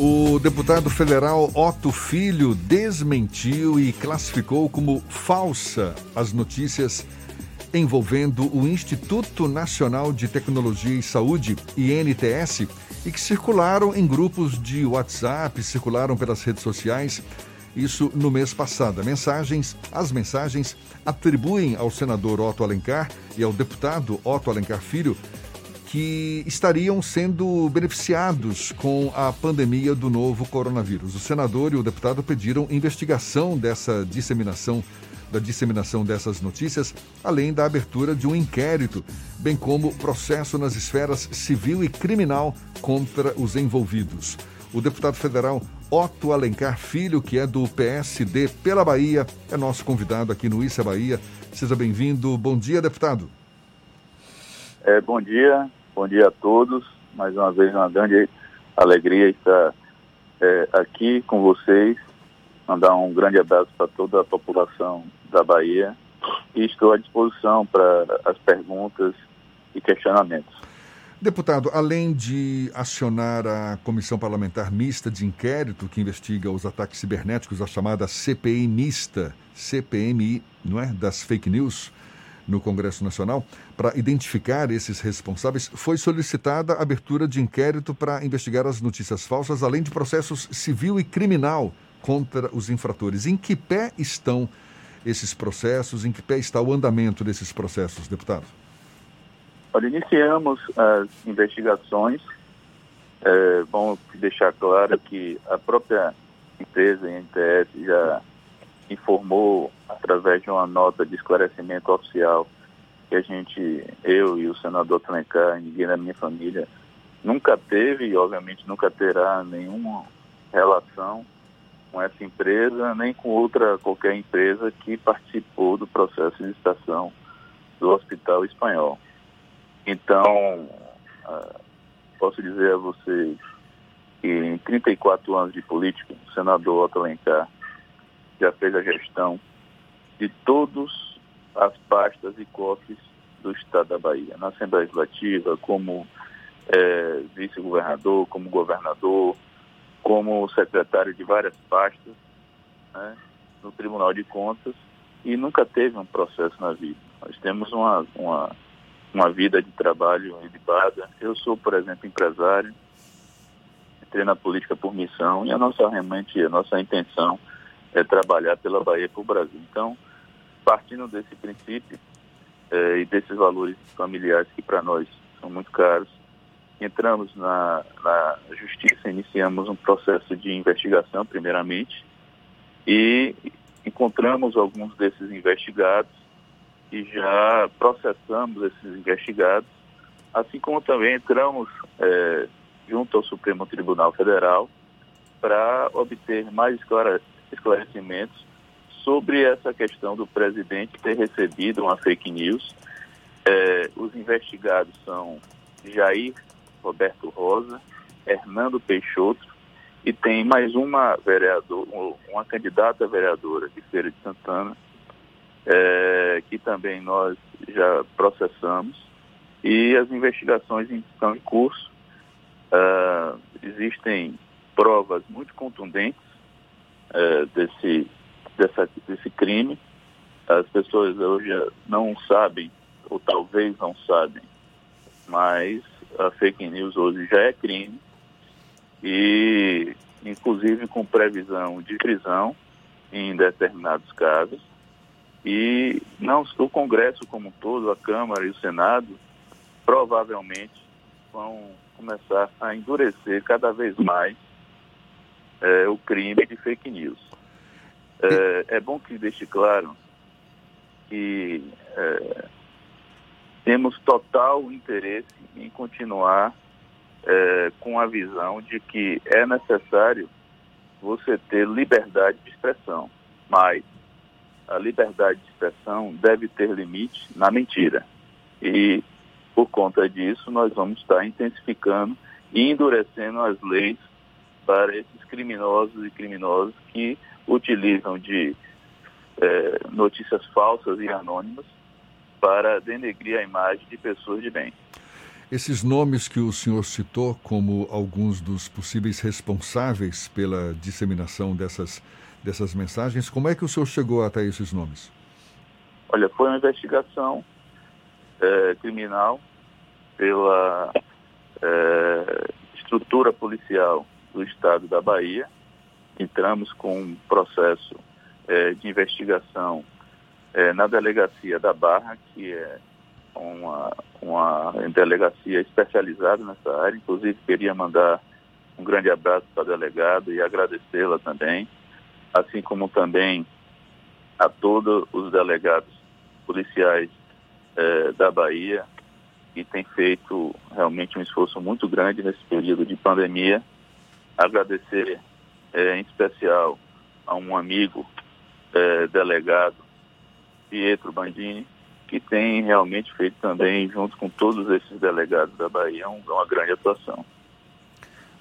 O deputado federal Otto Filho desmentiu e classificou como falsa as notícias envolvendo o Instituto Nacional de Tecnologia e Saúde, INTS, e que circularam em grupos de WhatsApp, circularam pelas redes sociais, isso no mês passado. Mensagens, as mensagens atribuem ao senador Otto Alencar e ao deputado Otto Alencar Filho que estariam sendo beneficiados com a pandemia do novo coronavírus. O senador e o deputado pediram investigação dessa disseminação da disseminação dessas notícias, além da abertura de um inquérito, bem como processo nas esferas civil e criminal contra os envolvidos. O deputado federal Otto Alencar Filho, que é do PSD pela Bahia, é nosso convidado aqui no Issa Bahia. Seja bem-vindo. Bom dia, deputado. É, bom dia, bom dia a todos. Mais uma vez, uma grande alegria estar é, aqui com vocês. Mandar um grande abraço para toda a população da Bahia e estou à disposição para as perguntas e questionamentos. Deputado, além de acionar a Comissão Parlamentar Mista de Inquérito que investiga os ataques cibernéticos, a chamada CPI Mista, CPMI, não é, das fake news no Congresso Nacional, para identificar esses responsáveis, foi solicitada a abertura de inquérito para investigar as notícias falsas, além de processos civil e criminal contra os infratores. Em que pé estão esses processos? Em que pé está o andamento desses processos, deputado? Olha, iniciamos as investigações. É bom deixar claro que a própria empresa, a NTS, já informou, através de uma nota de esclarecimento oficial, que a gente, eu e o senador Trencar, ninguém da minha família, nunca teve e, obviamente, nunca terá nenhuma relação com essa empresa, nem com outra qualquer empresa que participou do processo de licitação do Hospital Espanhol. Então, uh, posso dizer a vocês que em 34 anos de política, o senador Otto Alencar já fez a gestão de todas as pastas e cofres do Estado da Bahia, na Assembleia Legislativa, como é, vice-governador, como governador, como secretário de várias pastas né, no Tribunal de Contas e nunca teve um processo na vida. Nós temos uma, uma, uma vida de trabalho ilibada. Eu sou, por exemplo, empresário, entrei na política por missão e a nossa realmente, a nossa intenção é trabalhar pela Bahia para o Brasil. Então, partindo desse princípio é, e desses valores familiares que para nós são muito caros, entramos na, na justiça, iniciamos um processo de investigação, primeiramente, e encontramos alguns desses investigados e já processamos esses investigados, assim como também entramos é, junto ao Supremo Tribunal Federal para obter mais esclarecimentos sobre essa questão do presidente ter recebido uma fake news. É, os investigados são Jair Roberto Rosa, Hernando Peixoto e tem mais uma vereadora, uma candidata vereadora de Feira de Santana, é, que também nós já processamos e as investigações estão em curso. Uh, existem provas muito contundentes uh, desse, dessa, desse crime. As pessoas hoje não sabem, ou talvez não sabem, mas a fake news hoje já é crime e inclusive com previsão de prisão em determinados casos. E não o Congresso como um todo, a Câmara e o Senado, provavelmente vão começar a endurecer cada vez mais é, o crime de fake news. É, é bom que deixe claro que é, temos total interesse em continuar é, com a visão de que é necessário você ter liberdade de expressão, mas a liberdade de expressão deve ter limite na mentira. E, por conta disso, nós vamos estar intensificando e endurecendo as leis para esses criminosos e criminosas que utilizam de é, notícias falsas e anônimas para denegrir a imagem de pessoas de bem. Esses nomes que o senhor citou como alguns dos possíveis responsáveis pela disseminação dessas, dessas mensagens, como é que o senhor chegou até esses nomes? Olha, foi uma investigação é, criminal pela é, estrutura policial do estado da Bahia. Entramos com um processo é, de investigação é, na delegacia da Barra, que é uma, uma delegacia especializada nessa área. Inclusive, queria mandar um grande abraço para a delegada e agradecê-la também, assim como também a todos os delegados policiais eh, da Bahia, que têm feito realmente um esforço muito grande nesse período de pandemia. Agradecer eh, em especial a um amigo eh, delegado, Pietro Bandini, que tem realmente feito também, junto com todos esses delegados da Bahia, uma grande atuação.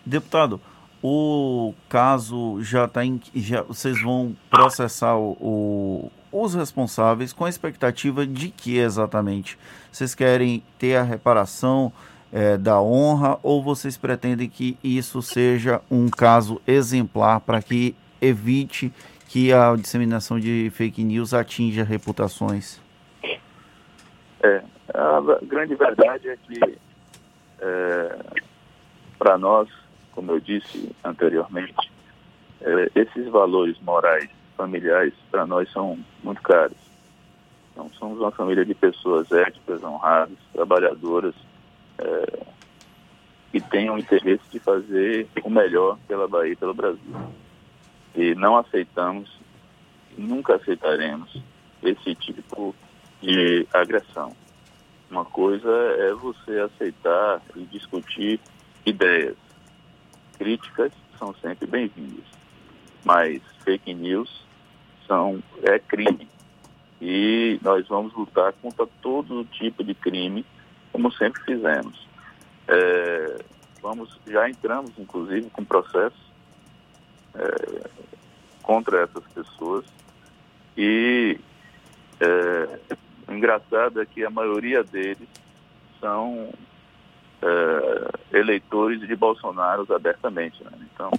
Deputado, o caso já está em. Já, vocês vão processar o, o, os responsáveis com a expectativa de que exatamente? Vocês querem ter a reparação é, da honra ou vocês pretendem que isso seja um caso exemplar para que evite que a disseminação de fake news atinja reputações? É, a grande verdade é que, é, para nós, como eu disse anteriormente, é, esses valores morais familiares, para nós, são muito caros. Então, somos uma família de pessoas éticas, honradas, trabalhadoras, é, que o interesse de fazer o melhor pela Bahia e pelo Brasil. E não aceitamos, nunca aceitaremos esse tipo de agressão. Uma coisa é você aceitar e discutir ideias. Críticas são sempre bem-vindas, mas fake news são é crime. E nós vamos lutar contra todo tipo de crime, como sempre fizemos. É, vamos, já entramos, inclusive, com processo é, contra essas pessoas e é, o engraçado é que a maioria deles são é, eleitores de Bolsonaro abertamente. Né? Então,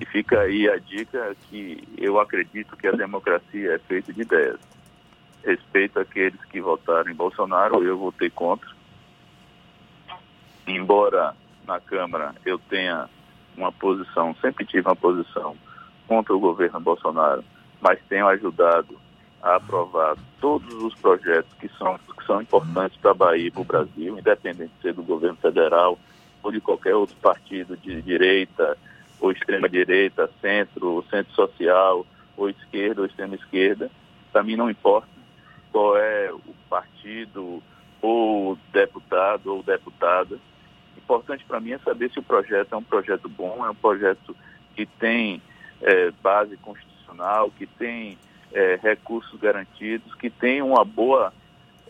e fica aí a dica que eu acredito que a democracia é feita de ideias. Respeito aqueles que votaram em Bolsonaro, eu votei contra. Embora na Câmara eu tenha uma posição, sempre tive uma posição contra o governo Bolsonaro, mas tenho ajudado a aprovar todos os projetos que são, que são importantes para a Bahia e para o Brasil, independente de ser do governo federal ou de qualquer outro partido de direita ou extrema-direita, centro, centro social, ou esquerda ou extrema-esquerda. Para mim não importa qual é o partido ou deputado ou deputada. Importante para mim é saber se o projeto é um projeto bom, é um projeto que tem é, base constitucional, que tem é, recursos garantidos, que tem uma boa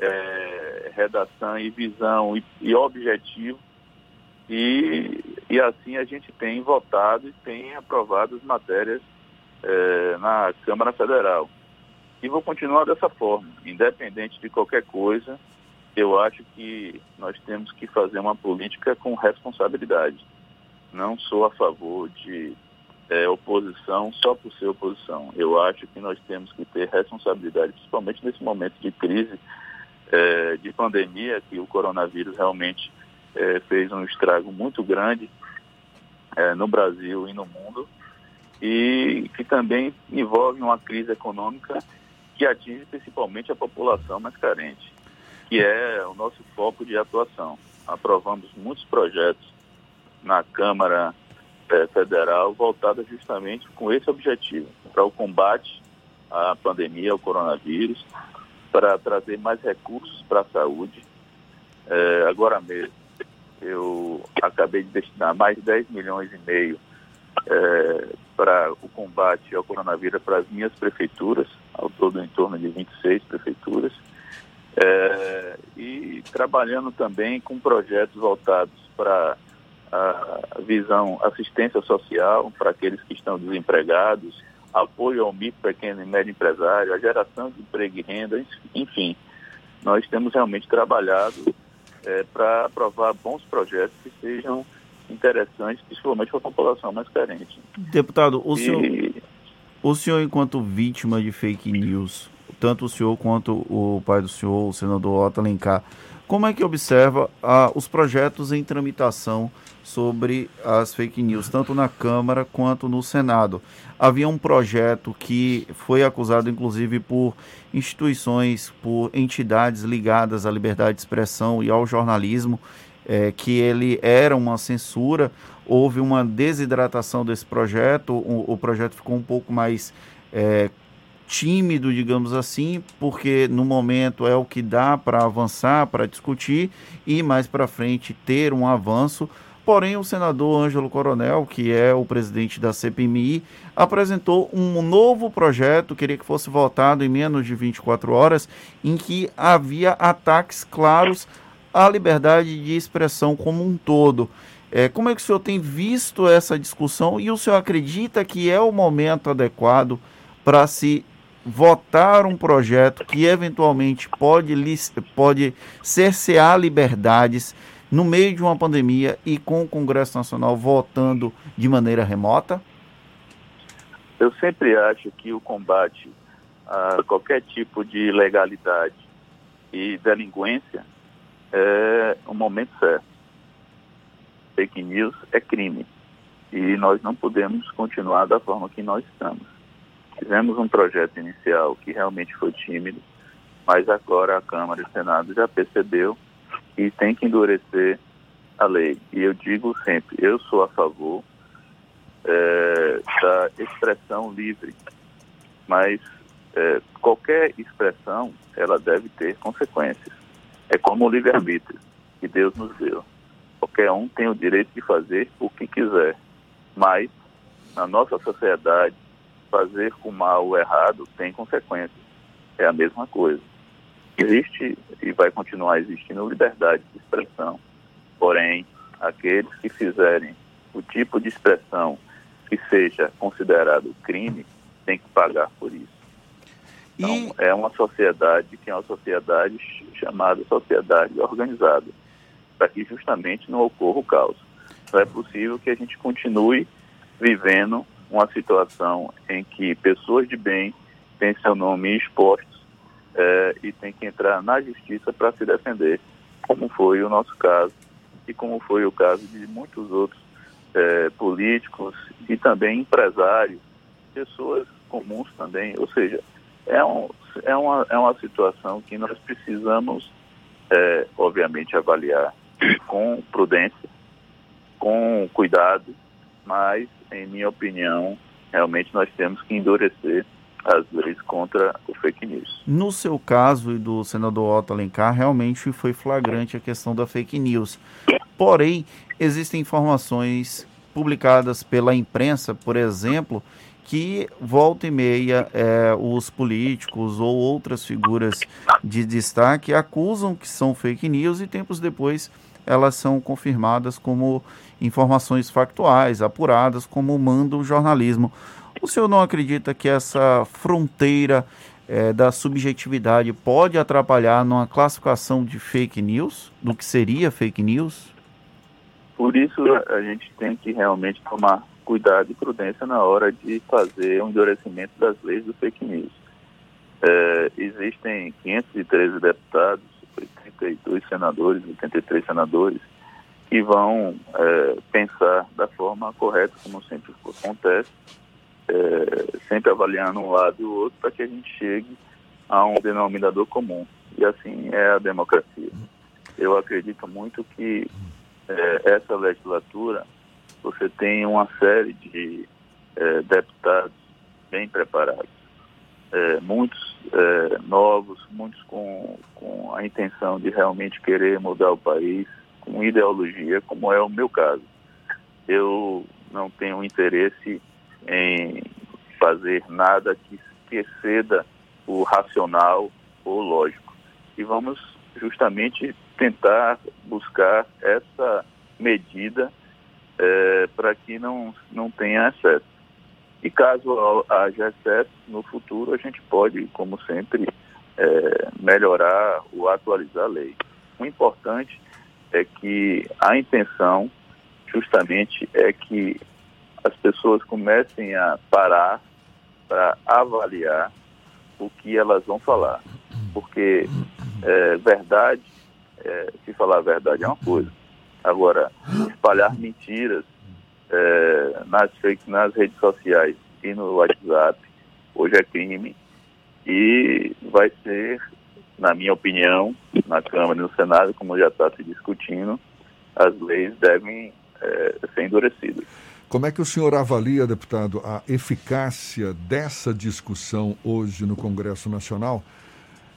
é, redação e visão e, e objetivo. E, e assim a gente tem votado e tem aprovado as matérias é, na Câmara Federal. E vou continuar dessa forma, independente de qualquer coisa, eu acho que nós temos que fazer uma política com responsabilidade. Não sou a favor de é, oposição só por ser oposição. Eu acho que nós temos que ter responsabilidade, principalmente nesse momento de crise, é, de pandemia, que o coronavírus realmente é, fez um estrago muito grande no Brasil e no mundo, e que também envolve uma crise econômica que atinge principalmente a população mais carente, que é o nosso foco de atuação. Aprovamos muitos projetos na Câmara é, federal voltada justamente com esse objetivo, para o combate à pandemia, ao coronavírus, para trazer mais recursos para a saúde. É, agora mesmo, eu acabei de destinar mais de 10 milhões e meio é, para o combate ao coronavírus para as minhas prefeituras, ao todo em torno de 26 prefeituras, é, e trabalhando também com projetos voltados para a visão assistência social para aqueles que estão desempregados, apoio ao micro, pequeno e médio empresário, a geração de emprego e renda, enfim. Nós temos realmente trabalhado é, para aprovar bons projetos que sejam interessantes, principalmente para a população mais carente. Deputado, o, e... senhor, o senhor, enquanto vítima de fake news, tanto o senhor quanto o pai do senhor, o senador Otto Alencar, como é que observa ah, os projetos em tramitação sobre as fake news, tanto na Câmara quanto no Senado? Havia um projeto que foi acusado, inclusive, por instituições, por entidades ligadas à liberdade de expressão e ao jornalismo, é, que ele era uma censura. Houve uma desidratação desse projeto, o, o projeto ficou um pouco mais é, tímido, digamos assim, porque no momento é o que dá para avançar, para discutir e mais para frente ter um avanço. Porém, o senador Ângelo Coronel, que é o presidente da CPMI, apresentou um novo projeto, queria que fosse votado em menos de 24 horas, em que havia ataques claros à liberdade de expressão como um todo. É, como é que o senhor tem visto essa discussão e o senhor acredita que é o momento adequado para se votar um projeto que eventualmente pode, pode cercear liberdades no meio de uma pandemia e com o Congresso Nacional votando de maneira remota? Eu sempre acho que o combate a qualquer tipo de ilegalidade e delinquência é o momento certo. Fake news é crime e nós não podemos continuar da forma que nós estamos. Fizemos um projeto inicial que realmente foi tímido, mas agora a Câmara e o Senado já percebeu e tem que endurecer a lei. E eu digo sempre, eu sou a favor é, da expressão livre, mas é, qualquer expressão ela deve ter consequências. É como o livre-arbítrio que Deus nos deu. Qualquer um tem o direito de fazer o que quiser, mas na nossa sociedade fazer com mal ou errado tem consequências. É a mesma coisa. Existe e vai continuar existindo liberdade de expressão. Porém, aqueles que fizerem o tipo de expressão que seja considerado crime têm que pagar por isso. Então, e... é uma sociedade que é uma sociedade chamada sociedade organizada, para que justamente não ocorra o caos. Não é possível que a gente continue vivendo uma situação em que pessoas de bem têm seu nome expostos é, e têm que entrar na justiça para se defender, como foi o nosso caso e como foi o caso de muitos outros é, políticos e também empresários, pessoas comuns também. Ou seja, é, um, é, uma, é uma situação que nós precisamos, é, obviamente, avaliar com prudência, com cuidado, mas em minha opinião, realmente nós temos que endurecer as leis contra o fake news. No seu caso e do senador Otto Alencar, realmente foi flagrante a questão da fake news. Porém, existem informações publicadas pela imprensa, por exemplo, que volta e meia é, os políticos ou outras figuras de destaque acusam que são fake news e tempos depois elas são confirmadas como informações factuais, apuradas, como manda o jornalismo. O senhor não acredita que essa fronteira é, da subjetividade pode atrapalhar numa classificação de fake news, do que seria fake news? Por isso a gente tem que realmente tomar cuidado e prudência na hora de fazer um endurecimento das leis do fake news. É, existem 513 deputados 82 senadores, 83 senadores, que vão é, pensar da forma correta, como sempre acontece, é, sempre avaliando um lado e o outro para que a gente chegue a um denominador comum. E assim é a democracia. Eu acredito muito que é, essa legislatura você tem uma série de é, deputados bem preparados é, muitos é, novos, muitos com, com a intenção de realmente querer mudar o país, com ideologia, como é o meu caso. Eu não tenho interesse em fazer nada que, exceda o racional ou lógico. E vamos justamente tentar buscar essa medida é, para que não, não tenha excesso. E caso haja excesso no futuro, a gente pode, como sempre, é, melhorar ou atualizar a lei. O importante é que a intenção justamente é que as pessoas comecem a parar para avaliar o que elas vão falar. Porque é, verdade, é, se falar a verdade é uma coisa. Agora, espalhar mentiras é, nas, nas redes sociais e no WhatsApp hoje é crime e vai ser, na minha opinião, na Câmara e no Senado, como já está se discutindo, as leis devem é, ser endurecidas. Como é que o senhor avalia, deputado, a eficácia dessa discussão hoje no Congresso Nacional,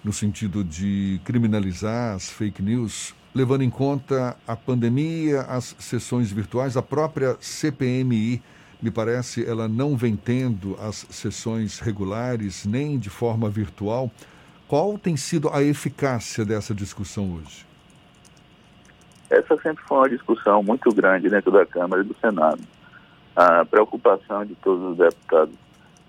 no sentido de criminalizar as fake news, levando em conta a pandemia, as sessões virtuais, a própria CPMI? Me parece ela não vem tendo as sessões regulares nem de forma virtual. Qual tem sido a eficácia dessa discussão hoje? Essa sempre foi uma discussão muito grande dentro da Câmara e do Senado. A preocupação de todos os deputados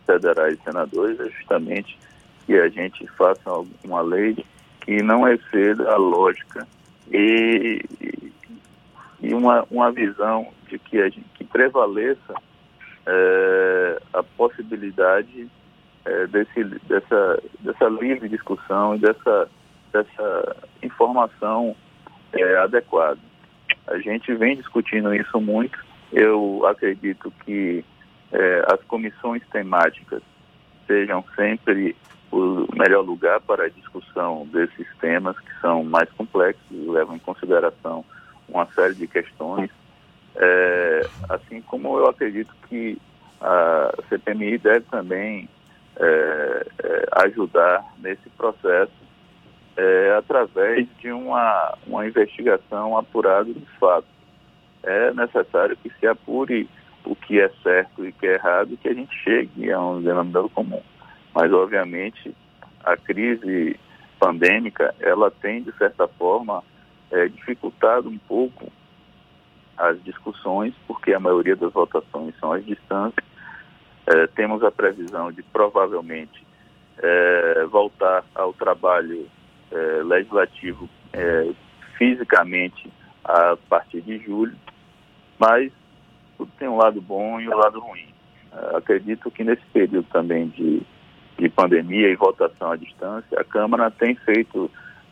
federais e senadores é justamente que a gente faça uma lei que não exceda a lógica e, e uma, uma visão de que, a gente, que prevaleça é, a possibilidade é, desse, dessa, dessa livre discussão e dessa, dessa informação é, adequada. A gente vem discutindo isso muito. Eu acredito que é, as comissões temáticas sejam sempre o melhor lugar para a discussão desses temas que são mais complexos e levam em consideração uma série de questões é, assim como eu acredito que a CPMI deve também é, é, ajudar nesse processo é, através de uma, uma investigação apurada dos fatos. É necessário que se apure o que é certo e o que é errado e que a gente chegue a um denominador comum. Mas, obviamente, a crise pandêmica, ela tem, de certa forma, é, dificultado um pouco as discussões, porque a maioria das votações são às distâncias. É, temos a previsão de provavelmente é, voltar ao trabalho é, legislativo é, fisicamente a partir de julho, mas tudo tem um lado bom e um lado ruim. É, acredito que nesse período também de, de pandemia e votação à distância, a Câmara tem feito,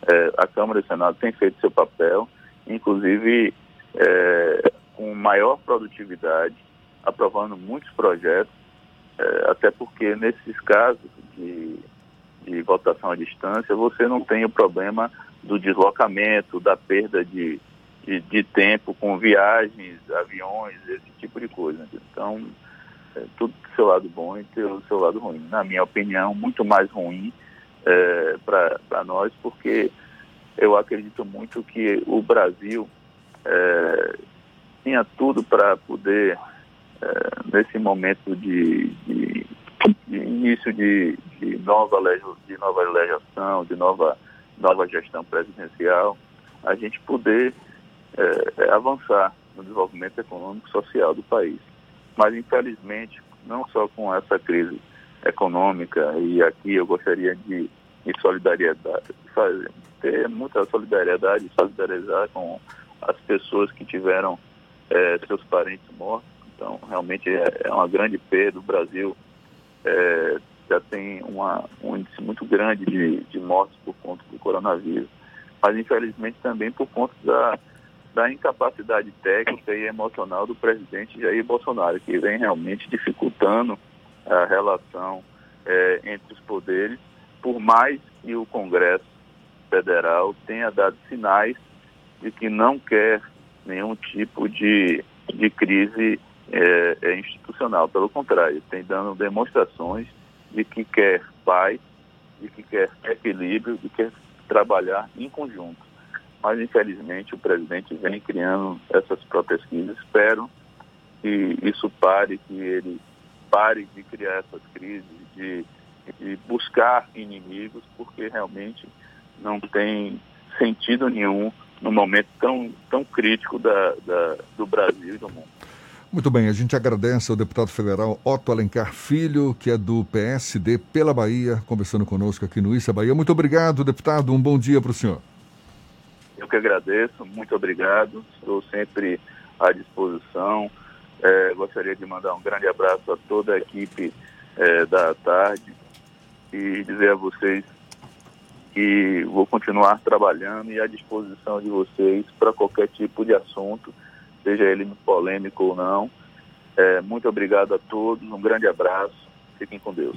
é, a Câmara e o Senado têm feito seu papel, inclusive é, com maior produtividade, aprovando muitos projetos, é, até porque nesses casos de, de votação à distância, você não tem o problema do deslocamento, da perda de, de, de tempo com viagens, aviões, esse tipo de coisa. Então, tudo tem seu lado bom e tem o seu lado ruim. Na minha opinião, muito mais ruim é, para nós, porque eu acredito muito que o Brasil é, tinha tudo para poder, é, nesse momento de, de, de início de, de, nova de nova legislação, de nova, nova gestão presidencial, a gente poder é, é, avançar no desenvolvimento econômico e social do país. Mas, infelizmente, não só com essa crise econômica, e aqui eu gostaria de, de solidariedade, de fazer, ter muita solidariedade, solidarizar com as pessoas que tiveram é, seus parentes mortos. Então, realmente é, é uma grande perda. O Brasil é, já tem uma, um índice muito grande de, de mortes por conta do coronavírus. Mas, infelizmente, também por conta da, da incapacidade técnica e emocional do presidente Jair Bolsonaro, que vem realmente dificultando a relação é, entre os poderes, por mais que o Congresso Federal tenha dado sinais de que não quer nenhum tipo de, de crise é, institucional. Pelo contrário, tem dando demonstrações de que quer paz, de que quer equilíbrio, de que quer trabalhar em conjunto. Mas, infelizmente, o presidente vem criando essas próprias crises. Espero que isso pare, que ele pare de criar essas crises, de, de buscar inimigos, porque realmente não tem sentido nenhum num momento tão, tão crítico da, da, do Brasil e do mundo. Muito bem, a gente agradece ao deputado federal Otto Alencar Filho, que é do PSD pela Bahia, conversando conosco aqui no Issa Bahia. Muito obrigado, deputado. Um bom dia para o senhor. Eu que agradeço, muito obrigado. Estou sempre à disposição. É, gostaria de mandar um grande abraço a toda a equipe é, da tarde e dizer a vocês que vou continuar trabalhando e à disposição de vocês para qualquer tipo de assunto, seja ele polêmico ou não. É, muito obrigado a todos, um grande abraço, fiquem com Deus.